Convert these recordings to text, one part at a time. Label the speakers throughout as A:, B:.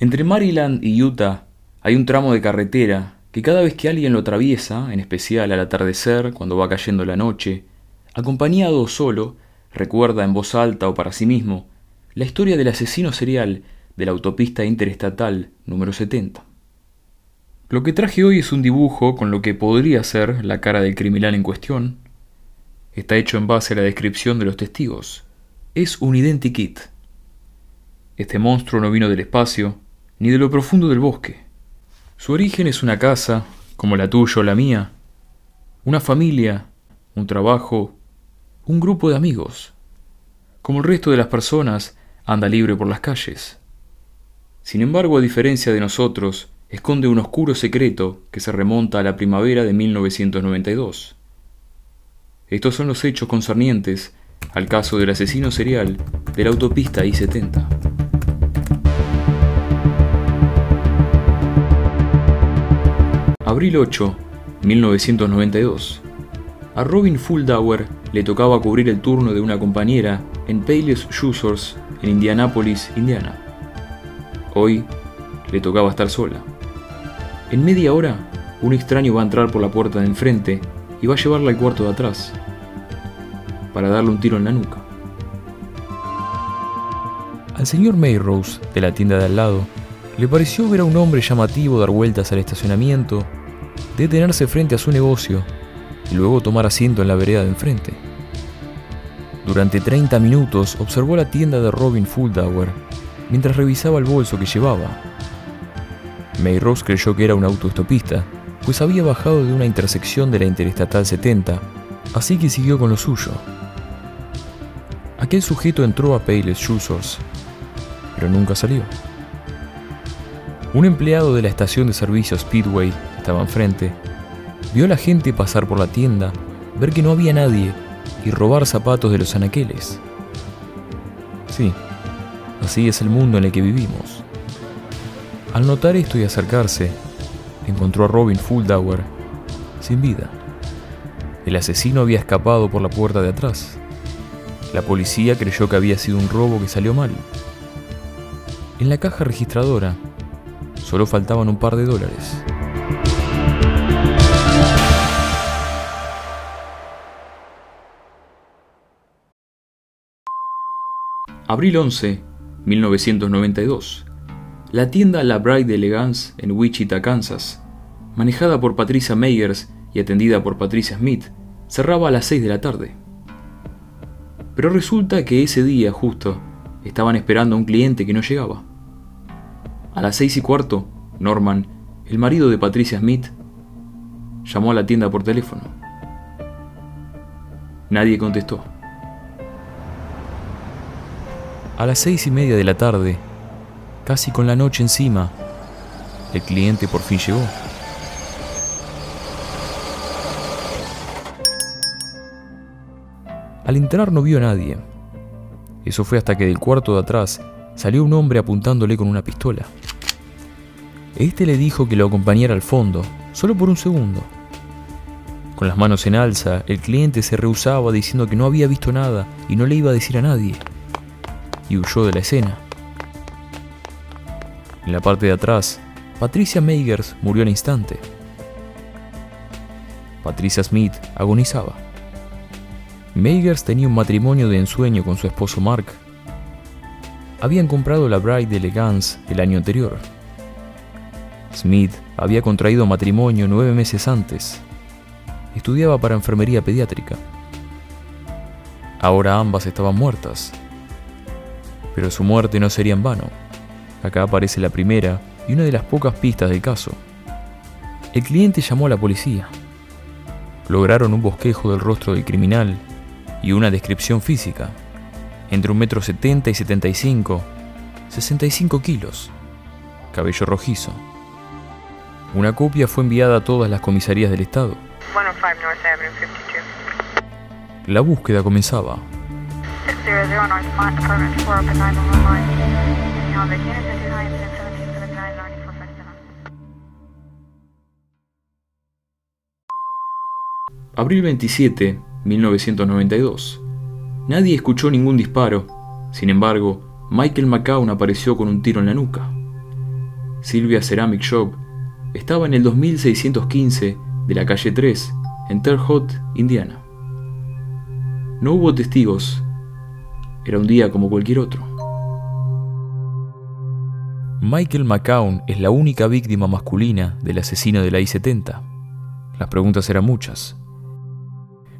A: Entre Maryland y Utah hay un tramo de carretera que cada vez que alguien lo atraviesa, en especial al atardecer, cuando va cayendo la noche, acompañado o solo, recuerda en voz alta o para sí mismo la historia del asesino serial de la autopista interestatal número 70. Lo que traje hoy es un dibujo con lo que podría ser la cara del criminal en cuestión. Está hecho en base a la descripción de los testigos. Es un identikit. Este monstruo no vino del espacio, ni de lo profundo del bosque. Su origen es una casa, como la tuya o la mía, una familia, un trabajo, un grupo de amigos. Como el resto de las personas, anda libre por las calles. Sin embargo, a diferencia de nosotros, esconde un oscuro secreto que se remonta a la primavera de 1992. Estos son los hechos concernientes al caso del asesino serial de la autopista I-70. Abril 8, 1992. A Robin Fuldauer le tocaba cubrir el turno de una compañera en Payless Shoes en Indianápolis, Indiana. Hoy le tocaba estar sola. En media hora, un extraño va a entrar por la puerta de enfrente y va a llevarla al cuarto de atrás para darle un tiro en la nuca. Al señor Mayrose, de la tienda de al lado, le pareció ver a un hombre llamativo dar vueltas al estacionamiento detenerse frente a su negocio y luego tomar asiento en la vereda de enfrente. Durante 30 minutos observó la tienda de Robin Fuldauer mientras revisaba el bolso que llevaba. Mayros creyó que era un autoestopista, pues había bajado de una intersección de la Interestatal 70, así que siguió con lo suyo. Aquel sujeto entró a Payless Shoe pero nunca salió. Un empleado de la estación de servicio Speedway estaba enfrente, vio a la gente pasar por la tienda, ver que no había nadie y robar zapatos de los anaqueles. Sí, así es el mundo en el que vivimos. Al notar esto y acercarse, encontró a Robin Fuldauer sin vida. El asesino había escapado por la puerta de atrás. La policía creyó que había sido un robo que salió mal. En la caja registradora solo faltaban un par de dólares. Abril 11, 1992. La tienda La Bride Elegance en Wichita, Kansas, manejada por Patricia Meyers y atendida por Patricia Smith, cerraba a las 6 de la tarde. Pero resulta que ese día justo estaban esperando a un cliente que no llegaba. A las seis y cuarto, Norman, el marido de Patricia Smith, llamó a la tienda por teléfono. Nadie contestó. A las seis y media de la tarde, casi con la noche encima, el cliente por fin llegó. Al entrar no vio a nadie. Eso fue hasta que del cuarto de atrás salió un hombre apuntándole con una pistola. Este le dijo que lo acompañara al fondo, solo por un segundo. Con las manos en alza, el cliente se rehusaba diciendo que no había visto nada y no le iba a decir a nadie y huyó de la escena. En la parte de atrás, Patricia Meigers murió al instante. Patricia Smith agonizaba. Meigers tenía un matrimonio de ensueño con su esposo Mark. Habían comprado la Bride Elegance el año anterior. Smith había contraído matrimonio nueve meses antes. Estudiaba para enfermería pediátrica. Ahora ambas estaban muertas pero su muerte no sería en vano. Acá aparece la primera y una de las pocas pistas del caso. El cliente llamó a la policía. Lograron un bosquejo del rostro del criminal y una descripción física. Entre un metro setenta y 75, 65 kilos, cabello rojizo. Una copia fue enviada a todas las comisarías del estado. La búsqueda comenzaba. Abril 27, 1992. Nadie escuchó ningún disparo. Sin embargo, Michael McCown apareció con un tiro en la nuca. Sylvia Ceramic Shop, estaba en el 2615 de la calle 3, en Terre Haute, Indiana. No hubo testigos. Era un día como cualquier otro. Michael McCown es la única víctima masculina del asesino de la I-70. Las preguntas eran muchas.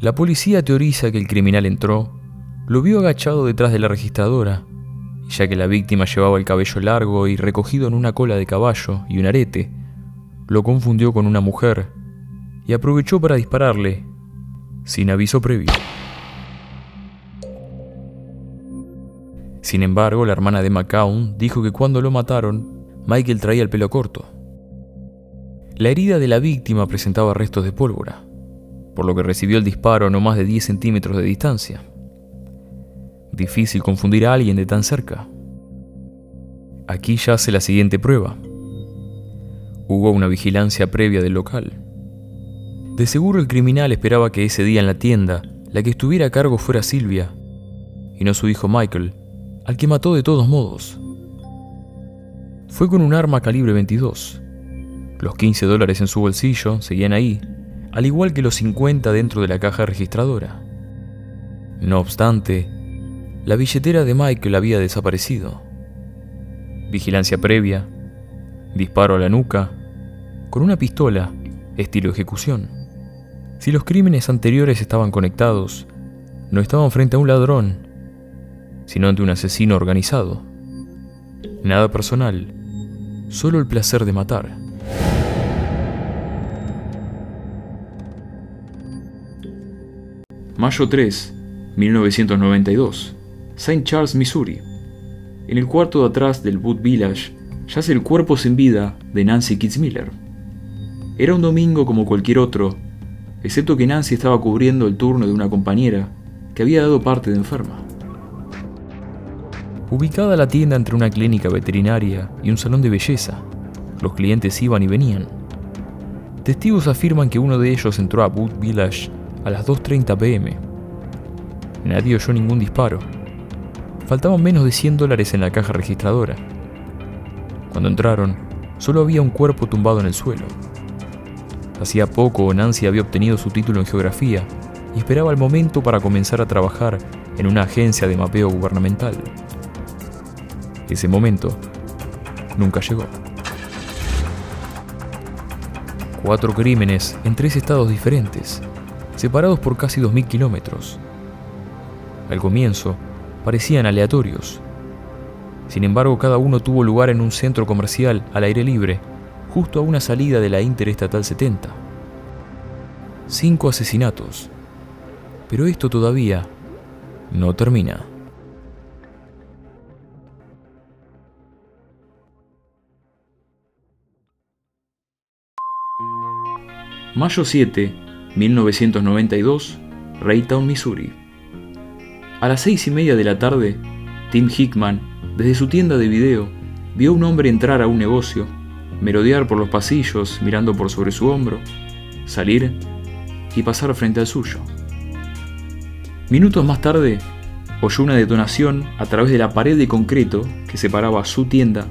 A: La policía teoriza que el criminal entró, lo vio agachado detrás de la registradora, y ya que la víctima llevaba el cabello largo y recogido en una cola de caballo y un arete, lo confundió con una mujer y aprovechó para dispararle sin aviso previo. Sin embargo, la hermana de McCown dijo que cuando lo mataron, Michael traía el pelo corto. La herida de la víctima presentaba restos de pólvora por lo que recibió el disparo a no más de 10 centímetros de distancia. Difícil confundir a alguien de tan cerca. Aquí yace la siguiente prueba. Hubo una vigilancia previa del local. De seguro el criminal esperaba que ese día en la tienda la que estuviera a cargo fuera Silvia, y no su hijo Michael, al que mató de todos modos. Fue con un arma calibre 22. Los 15 dólares en su bolsillo seguían ahí, al igual que los 50 dentro de la caja registradora. No obstante, la billetera de Michael había desaparecido. Vigilancia previa, disparo a la nuca, con una pistola, estilo ejecución. Si los crímenes anteriores estaban conectados, no estaban frente a un ladrón, sino ante un asesino organizado. Nada personal, solo el placer de matar. Mayo 3, 1992, St. Charles, Missouri. En el cuarto de atrás del Wood Village yace el cuerpo sin vida de Nancy Kitzmiller. Era un domingo como cualquier otro, excepto que Nancy estaba cubriendo el turno de una compañera que había dado parte de enferma. Ubicada la tienda entre una clínica veterinaria y un salón de belleza, los clientes iban y venían. Testigos afirman que uno de ellos entró a Wood Village a las 2.30 pm. Nadie oyó ningún disparo. Faltaban menos de 100 dólares en la caja registradora. Cuando entraron, solo había un cuerpo tumbado en el suelo. Hacía poco Nancy había obtenido su título en geografía y esperaba el momento para comenzar a trabajar en una agencia de mapeo gubernamental. Ese momento nunca llegó. Cuatro crímenes en tres estados diferentes separados por casi 2.000 kilómetros. Al comienzo, parecían aleatorios. Sin embargo, cada uno tuvo lugar en un centro comercial al aire libre, justo a una salida de la Interestatal 70. Cinco asesinatos. Pero esto todavía no termina. Mayo 7 1992, Raytown, Missouri. A las seis y media de la tarde, Tim Hickman, desde su tienda de video, vio a un hombre entrar a un negocio, merodear por los pasillos mirando por sobre su hombro, salir y pasar frente al suyo. Minutos más tarde, oyó una detonación a través de la pared de concreto que separaba su tienda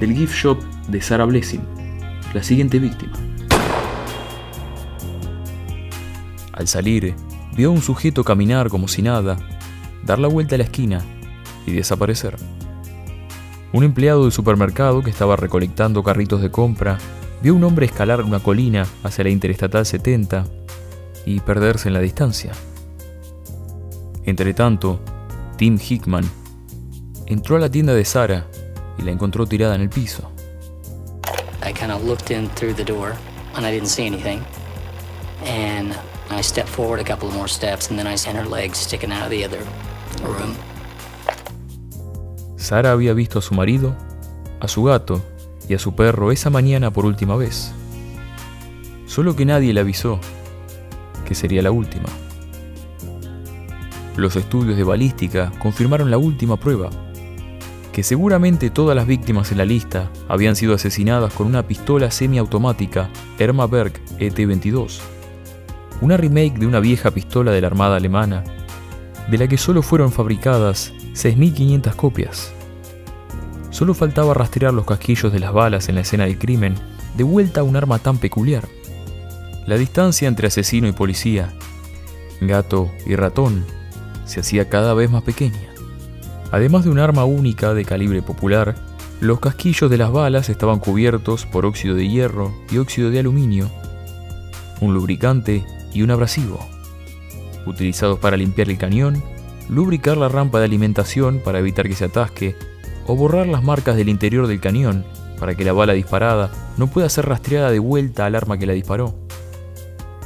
A: del gift shop de Sarah Blessing, la siguiente víctima. Al salir, vio a un sujeto caminar como si nada, dar la vuelta a la esquina y desaparecer. Un empleado del supermercado que estaba recolectando carritos de compra vio a un hombre escalar una colina hacia la Interestatal 70 y perderse en la distancia. Entretanto, Tim Hickman entró a la tienda de Sara y la encontró tirada en el piso. I kind of looked in through the door and I didn't see anything. And I forward a couple more steps and then I her legs sticking out of the other room. Sara había visto a su marido, a su gato y a su perro esa mañana por última vez. Solo que nadie le avisó que sería la última. Los estudios de balística confirmaron la última prueba, que seguramente todas las víctimas en la lista habían sido asesinadas con una pistola semiautomática Erma Berg ET-22 una remake de una vieja pistola de la Armada Alemana, de la que solo fueron fabricadas 6.500 copias. Solo faltaba rastrear los casquillos de las balas en la escena del crimen, de vuelta a un arma tan peculiar. La distancia entre asesino y policía, gato y ratón, se hacía cada vez más pequeña. Además de un arma única de calibre popular, los casquillos de las balas estaban cubiertos por óxido de hierro y óxido de aluminio, un lubricante y un abrasivo, utilizados para limpiar el cañón, lubricar la rampa de alimentación para evitar que se atasque o borrar las marcas del interior del cañón para que la bala disparada no pueda ser rastreada de vuelta al arma que la disparó.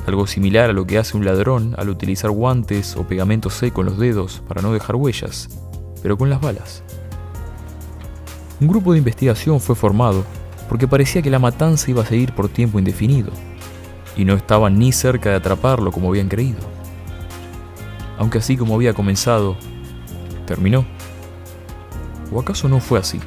A: Algo similar a lo que hace un ladrón al utilizar guantes o pegamento seco en los dedos para no dejar huellas, pero con las balas. Un grupo de investigación fue formado porque parecía que la matanza iba a seguir por tiempo indefinido, y no estaban ni cerca de atraparlo como habían creído. Aunque así como había comenzado, terminó. ¿O acaso no fue así?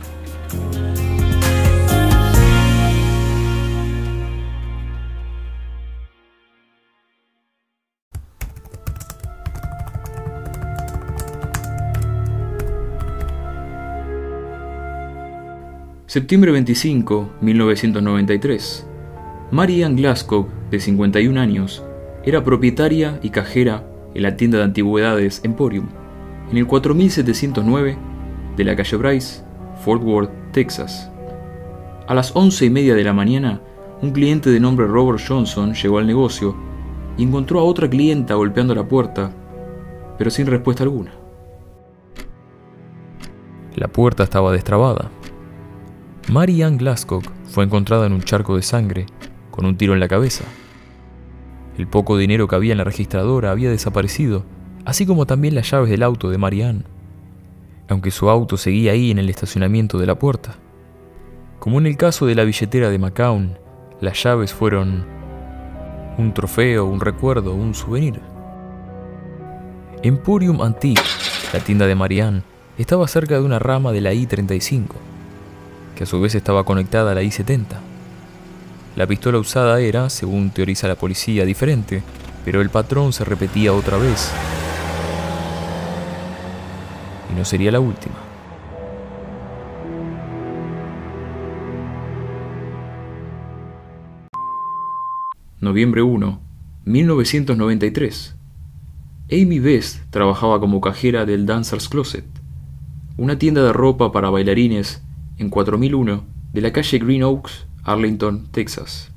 A: Septiembre 25, 1993. Marianne Glasgow, de 51 años, era propietaria y cajera en la tienda de antigüedades Emporium, en el 4709 de la calle Bryce, Fort Worth, Texas. A las once y media de la mañana, un cliente de nombre Robert Johnson llegó al negocio y encontró a otra clienta golpeando la puerta, pero sin respuesta alguna. La puerta estaba destrabada. Mary Ann Glasgow fue encontrada en un charco de sangre, con un tiro en la cabeza. El poco dinero que había en la registradora había desaparecido, así como también las llaves del auto de Marianne, aunque su auto seguía ahí en el estacionamiento de la puerta. Como en el caso de la billetera de McCown, las llaves fueron un trofeo, un recuerdo, un souvenir. Emporium Antique, la tienda de Marianne, estaba cerca de una rama de la I-35 que a su vez estaba conectada a la I-70. La pistola usada era, según teoriza la policía, diferente, pero el patrón se repetía otra vez. Y no sería la última. Noviembre 1, 1993. Amy Best trabajaba como cajera del Dancer's Closet, una tienda de ropa para bailarines en 4001 de la calle Green Oaks, Arlington, Texas.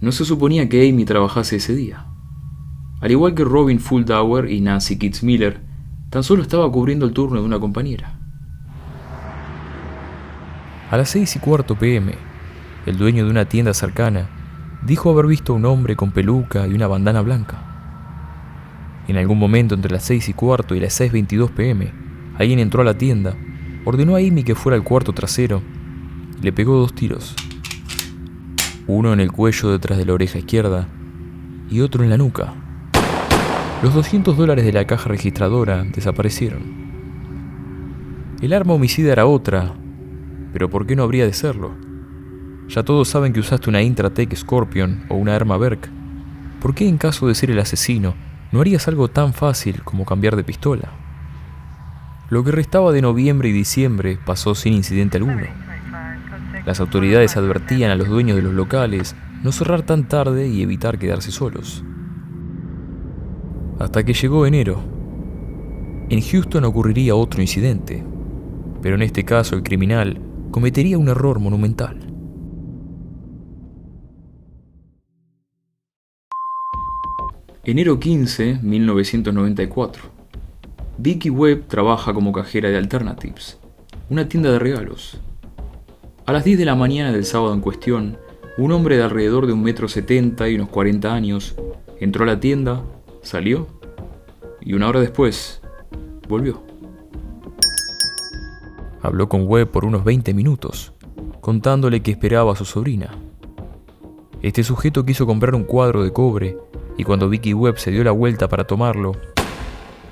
A: No se suponía que Amy trabajase ese día. Al igual que Robin Fuldauer y Nancy Kitts Miller, tan solo estaba cubriendo el turno de una compañera. A las seis y cuarto pm, el dueño de una tienda cercana dijo haber visto a un hombre con peluca y una bandana blanca. En algún momento entre las seis y cuarto y las 6.22 pm, alguien entró a la tienda ordenó a Amy que fuera al cuarto trasero le pegó dos tiros. Uno en el cuello detrás de la oreja izquierda y otro en la nuca. Los 200 dólares de la caja registradora desaparecieron. El arma homicida era otra, pero ¿por qué no habría de serlo? Ya todos saben que usaste una Intratec Scorpion o una arma Berk. ¿Por qué en caso de ser el asesino no harías algo tan fácil como cambiar de pistola? Lo que restaba de noviembre y diciembre pasó sin incidente alguno. Las autoridades advertían a los dueños de los locales no cerrar tan tarde y evitar quedarse solos. Hasta que llegó enero. En Houston ocurriría otro incidente, pero en este caso el criminal cometería un error monumental. Enero 15, 1994. Vicky Webb trabaja como cajera de Alternatives, una tienda de regalos. A las 10 de la mañana del sábado en cuestión, un hombre de alrededor de un metro setenta y unos 40 años entró a la tienda, salió y una hora después volvió. Habló con Webb por unos 20 minutos, contándole que esperaba a su sobrina. Este sujeto quiso comprar un cuadro de cobre y cuando Vicky Webb se dio la vuelta para tomarlo,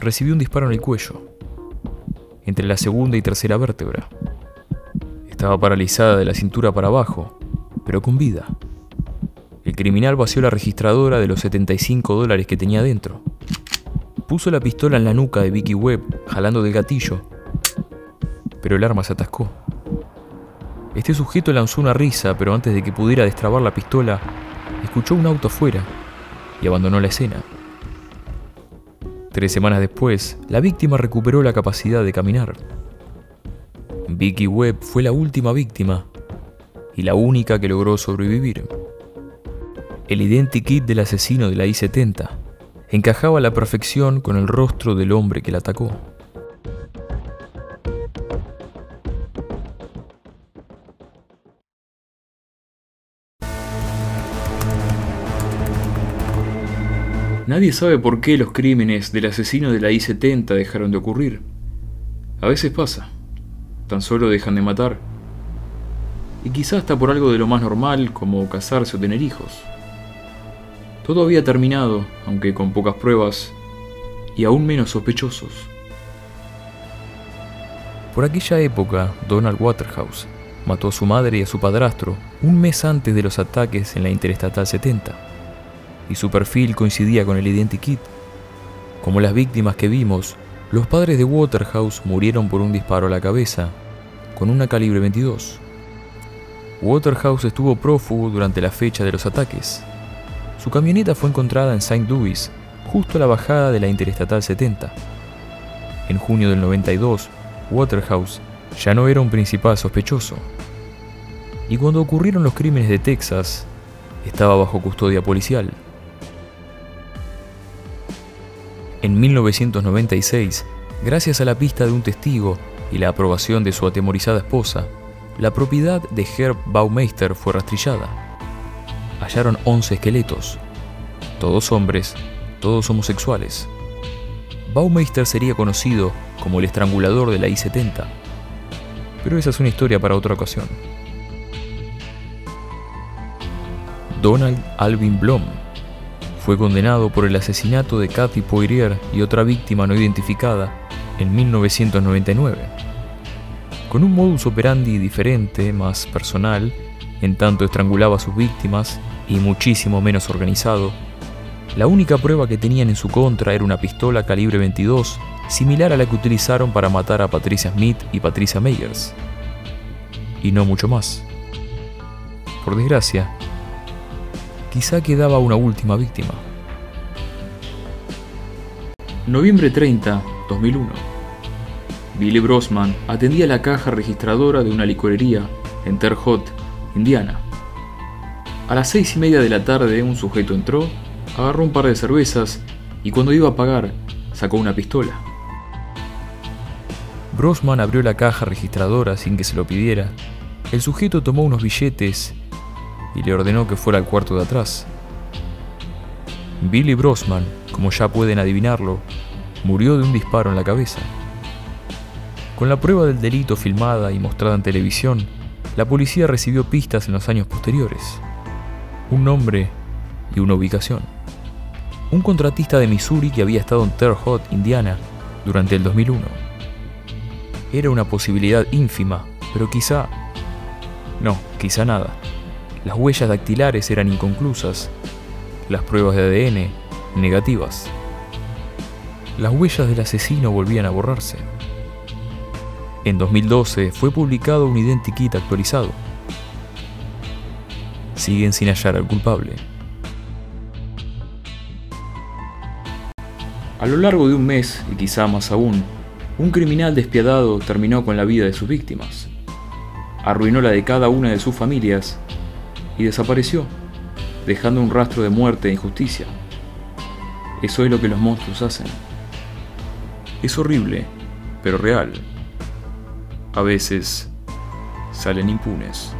A: recibió un disparo en el cuello, entre la segunda y tercera vértebra. Estaba paralizada de la cintura para abajo, pero con vida. El criminal vació la registradora de los 75 dólares que tenía dentro. Puso la pistola en la nuca de Vicky Webb, jalando del gatillo, pero el arma se atascó. Este sujeto lanzó una risa, pero antes de que pudiera destrabar la pistola, escuchó un auto afuera y abandonó la escena. Tres semanas después, la víctima recuperó la capacidad de caminar. Vicky Webb fue la última víctima y la única que logró sobrevivir. El identikit del asesino de la I-70 encajaba a la perfección con el rostro del hombre que la atacó. Nadie sabe por qué los crímenes del asesino de la I-70 dejaron de ocurrir. A veces pasa. Tan solo dejan de matar. Y quizás hasta por algo de lo más normal como casarse o tener hijos. Todo había terminado, aunque con pocas pruebas y aún menos sospechosos. Por aquella época, Donald Waterhouse mató a su madre y a su padrastro un mes antes de los ataques en la Interestatal 70 y su perfil coincidía con el identikit. Como las víctimas que vimos, los padres de Waterhouse murieron por un disparo a la cabeza, con una calibre 22. Waterhouse estuvo prófugo durante la fecha de los ataques. Su camioneta fue encontrada en St. Louis, justo a la bajada de la Interestatal 70. En junio del 92, Waterhouse ya no era un principal sospechoso. Y cuando ocurrieron los crímenes de Texas, estaba bajo custodia policial. En 1996, gracias a la pista de un testigo y la aprobación de su atemorizada esposa, la propiedad de Herb Baumeister fue rastrillada. Hallaron 11 esqueletos, todos hombres, todos homosexuales. Baumeister sería conocido como el estrangulador de la I-70, pero esa es una historia para otra ocasión. Donald Alvin Blom fue condenado por el asesinato de Cathy Poirier y otra víctima no identificada en 1999. Con un modus operandi diferente, más personal, en tanto estrangulaba a sus víctimas y muchísimo menos organizado, la única prueba que tenían en su contra era una pistola calibre 22, similar a la que utilizaron para matar a Patricia Smith y Patricia Meyers. Y no mucho más. Por desgracia, quizá quedaba una última víctima. Noviembre 30, 2001. Billy Brosman atendía la caja registradora de una licorería en Terre Haute, Indiana. A las seis y media de la tarde un sujeto entró, agarró un par de cervezas y cuando iba a pagar sacó una pistola. Brosman abrió la caja registradora sin que se lo pidiera. El sujeto tomó unos billetes y le ordenó que fuera al cuarto de atrás. Billy Brosman, como ya pueden adivinarlo, murió de un disparo en la cabeza. Con la prueba del delito filmada y mostrada en televisión, la policía recibió pistas en los años posteriores. Un nombre y una ubicación. Un contratista de Missouri que había estado en Terre Haute, Indiana, durante el 2001. Era una posibilidad ínfima, pero quizá... No, quizá nada. Las huellas dactilares eran inconclusas, las pruebas de ADN negativas. Las huellas del asesino volvían a borrarse. En 2012 fue publicado un identikit actualizado. Siguen sin hallar al culpable. A lo largo de un mes, y quizá más aún, un criminal despiadado terminó con la vida de sus víctimas. Arruinó la de cada una de sus familias y desapareció, dejando un rastro de muerte e injusticia. Eso es lo que los monstruos hacen. Es horrible, pero real. A veces salen impunes.